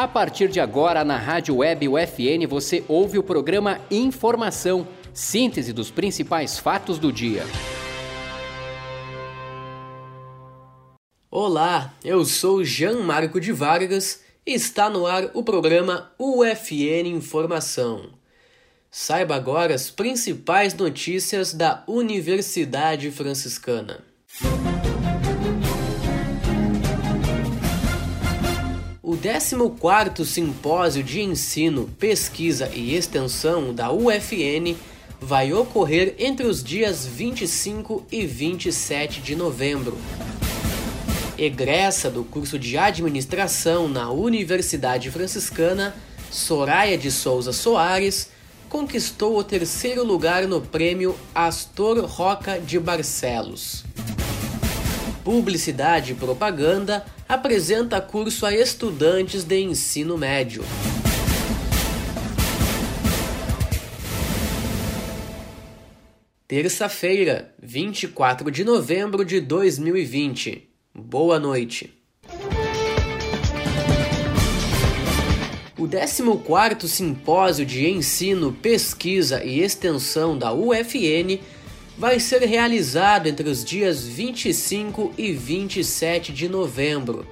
A partir de agora, na Rádio Web UFN, você ouve o programa Informação, síntese dos principais fatos do dia. Olá, eu sou Jean Marco de Vargas e está no ar o programa UFN Informação. Saiba agora as principais notícias da Universidade Franciscana. O 14º Simpósio de Ensino, Pesquisa e Extensão da UFN vai ocorrer entre os dias 25 e 27 de novembro. Egressa do curso de Administração na Universidade Franciscana, Soraya de Souza Soares conquistou o terceiro lugar no prêmio Astor Roca de Barcelos. Publicidade e Propaganda apresenta curso a estudantes de ensino médio. Terça-feira, 24 de novembro de 2020. Boa noite. O 14º Simpósio de Ensino, Pesquisa e Extensão da UFN vai ser realizado entre os dias 25 e 27 de novembro.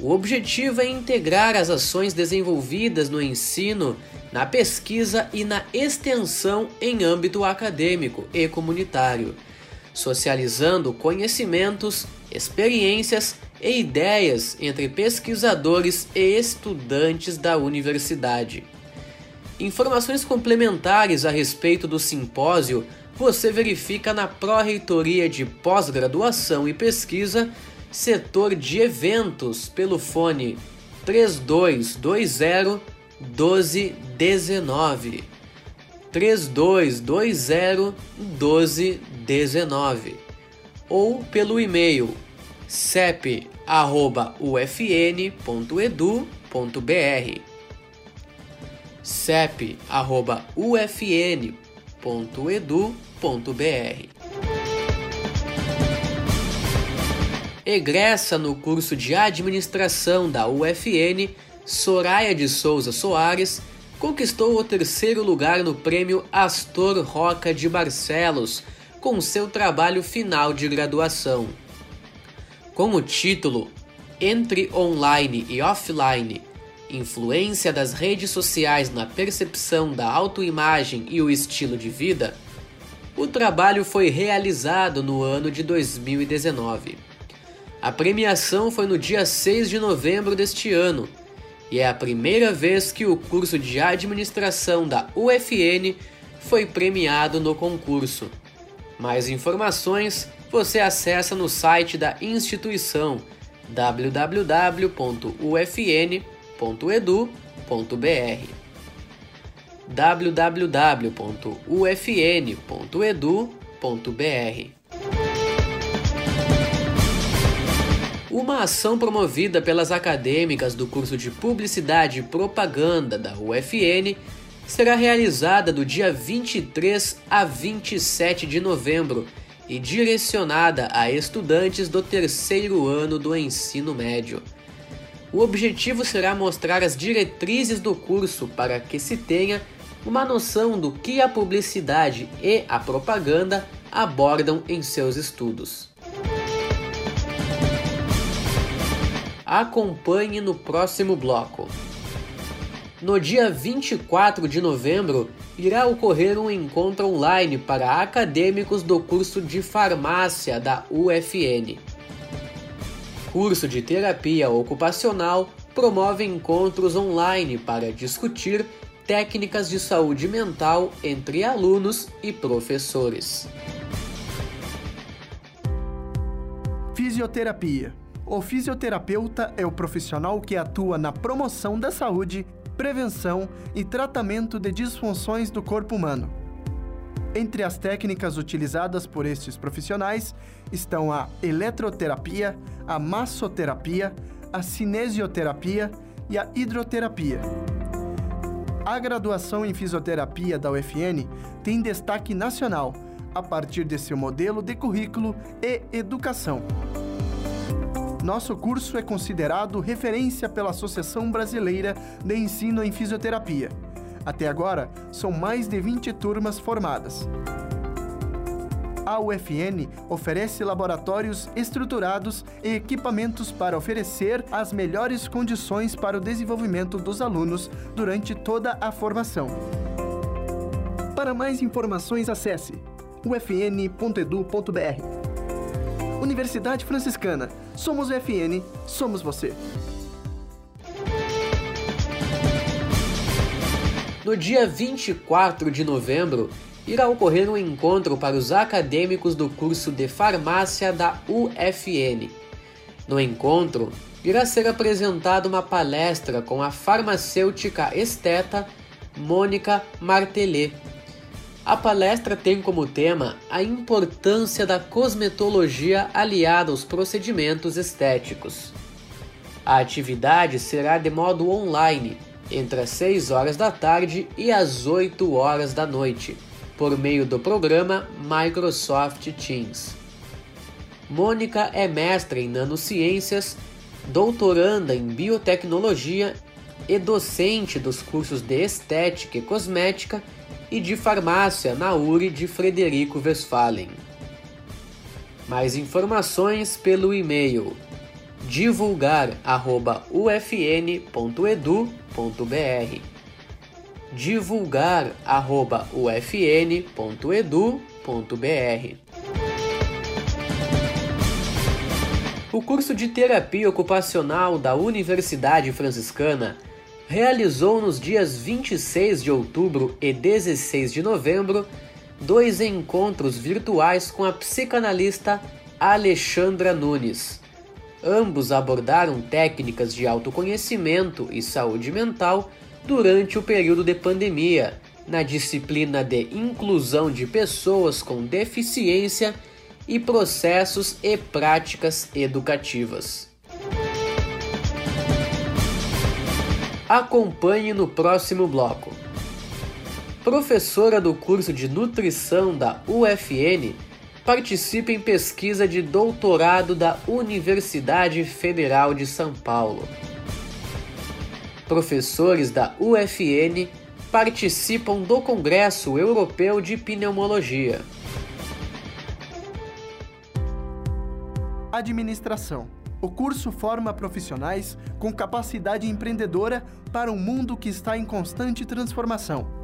O objetivo é integrar as ações desenvolvidas no ensino, na pesquisa e na extensão em âmbito acadêmico e comunitário, socializando conhecimentos, experiências e ideias entre pesquisadores e estudantes da universidade. Informações complementares a respeito do simpósio você verifica na Pró-Reitoria de Pós-Graduação e Pesquisa, setor de eventos, pelo fone 3220 1219. 3220 1219 ou pelo e-mail cep@ufn.edu.br cep@ufn.edu.br www.edu.br. Egressa no curso de administração da UFN, Soraya de Souza Soares conquistou o terceiro lugar no prêmio Astor Roca de Barcelos com seu trabalho final de graduação. Com o título Entre Online e Offline influência das redes sociais na percepção da autoimagem e o estilo de vida, o trabalho foi realizado no ano de 2019. A premiação foi no dia 6 de novembro deste ano e é a primeira vez que o curso de administração da UFN foi premiado no concurso. Mais informações você acessa no site da instituição www.ufn.com www.ufn.edu.br www.ufn.edu.br Uma ação promovida pelas acadêmicas do curso de Publicidade e Propaganda da UFN será realizada do dia 23 a 27 de novembro e direcionada a estudantes do terceiro ano do ensino médio. O objetivo será mostrar as diretrizes do curso para que se tenha uma noção do que a publicidade e a propaganda abordam em seus estudos. Acompanhe no próximo bloco. No dia 24 de novembro, irá ocorrer um encontro online para acadêmicos do curso de farmácia da UFN curso de terapia ocupacional promove encontros online para discutir técnicas de saúde mental entre alunos e professores. Fisioterapia. O fisioterapeuta é o profissional que atua na promoção da saúde, prevenção e tratamento de disfunções do corpo humano entre as técnicas utilizadas por estes profissionais estão a eletroterapia, a massoterapia, a cinesioterapia e a hidroterapia. A graduação em fisioterapia da UFN tem destaque nacional a partir de seu modelo de currículo e educação. Nosso curso é considerado referência pela Associação Brasileira de Ensino em Fisioterapia. Até agora, são mais de 20 turmas formadas. A UFN oferece laboratórios estruturados e equipamentos para oferecer as melhores condições para o desenvolvimento dos alunos durante toda a formação. Para mais informações, acesse ufn.edu.br. Universidade Franciscana. Somos UFN, somos você. No dia 24 de novembro, irá ocorrer um encontro para os acadêmicos do curso de farmácia da UFN. No encontro, irá ser apresentada uma palestra com a farmacêutica esteta Mônica Martelet. A palestra tem como tema a importância da cosmetologia aliada aos procedimentos estéticos. A atividade será de modo online, entre as 6 horas da tarde e as 8 horas da noite por meio do programa Microsoft Teams. Mônica é mestra em nanociências, doutoranda em biotecnologia e docente dos cursos de estética e cosmética e de farmácia na URI de Frederico Westphalen. Mais informações pelo e-mail divulgar@ufn.edu.br divulgar@ufn.edu.br. O curso de terapia ocupacional da Universidade Franciscana realizou nos dias 26 de outubro e 16 de novembro dois encontros virtuais com a psicanalista Alexandra Nunes. Ambos abordaram técnicas de autoconhecimento e saúde mental durante o período de pandemia, na disciplina de inclusão de pessoas com deficiência e processos e práticas educativas. Acompanhe no próximo bloco. Professora do curso de nutrição da UFN participa em pesquisa de doutorado da Universidade Federal de São Paulo professores da UFN participam do Congresso Europeu de Pneumologia. Administração. O curso forma profissionais com capacidade empreendedora para um mundo que está em constante transformação.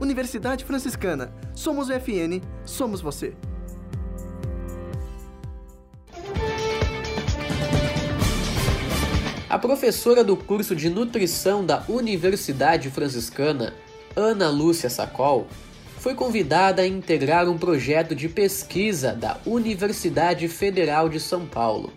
Universidade Franciscana. Somos UFN, somos você. A professora do curso de nutrição da Universidade Franciscana, Ana Lúcia Sacol, foi convidada a integrar um projeto de pesquisa da Universidade Federal de São Paulo.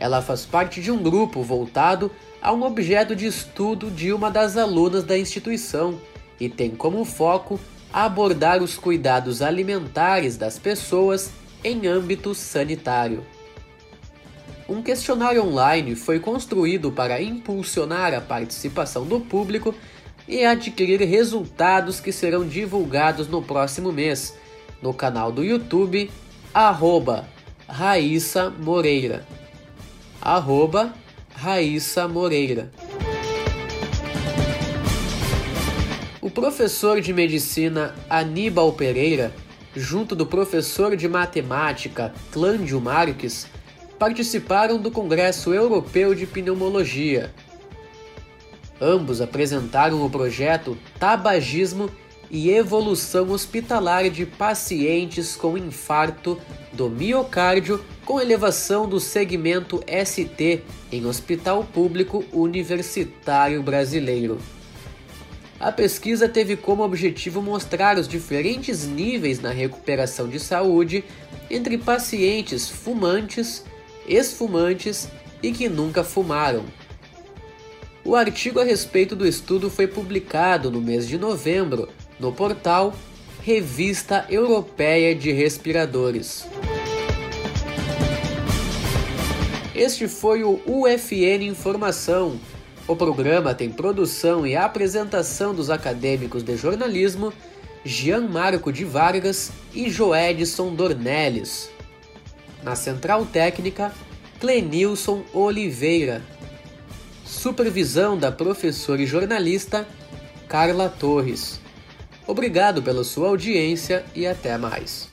Ela faz parte de um grupo voltado a um objeto de estudo de uma das alunas da instituição e tem como foco abordar os cuidados alimentares das pessoas em âmbito sanitário. Um questionário online foi construído para impulsionar a participação do público e adquirir resultados que serão divulgados no próximo mês no canal do YouTube arroba Raíssa Moreira. Arroba Raíssa Moreira. O professor de medicina Aníbal Pereira, junto do professor de matemática Clândio Marques, participaram do Congresso Europeu de Pneumologia. Ambos apresentaram o projeto Tabagismo e Evolução Hospitalar de Pacientes com Infarto do Miocárdio com elevação do segmento ST em Hospital Público Universitário Brasileiro. A pesquisa teve como objetivo mostrar os diferentes níveis na recuperação de saúde entre pacientes fumantes, ex-fumantes e que nunca fumaram. O artigo a respeito do estudo foi publicado no mês de novembro no portal Revista Europeia de Respiradores. Este foi o UFN Informação. O programa tem produção e apresentação dos acadêmicos de jornalismo Jean Marco de Vargas e Joedson Dornelles. Na central técnica, Clenilson Oliveira. Supervisão da professora e jornalista Carla Torres. Obrigado pela sua audiência e até mais.